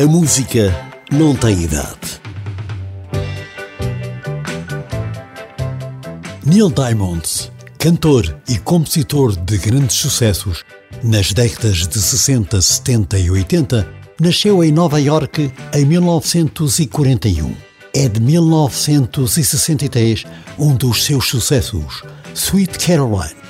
A música não tem idade. Neil Diamond, cantor e compositor de grandes sucessos nas décadas de 60, 70 e 80, nasceu em Nova York em 1941. É de 1963 um dos seus sucessos, Sweet Caroline.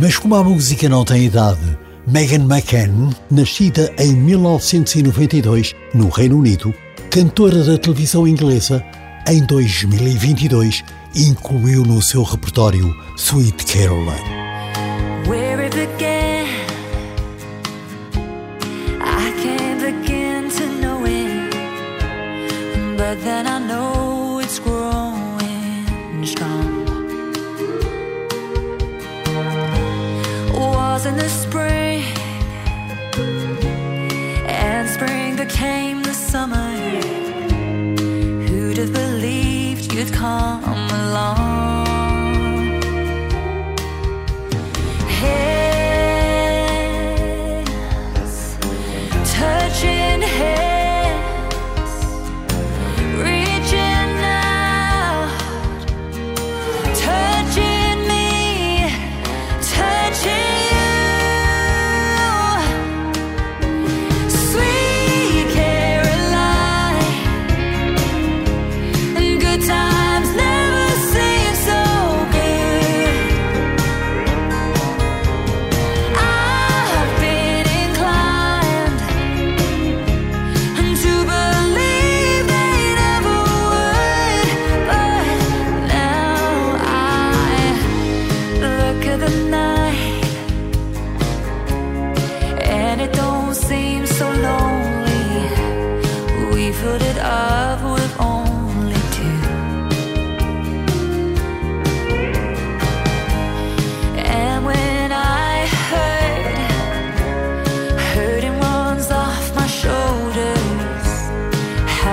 Mas como a música não tem idade, Megan McCann, nascida em 1992 no Reino Unido, cantora da televisão inglesa, em 2022 incluiu no seu repertório Sweet Caroline. was in the spring, and spring became the summer. Who'd have believed you'd come?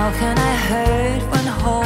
How can I hurt when whole?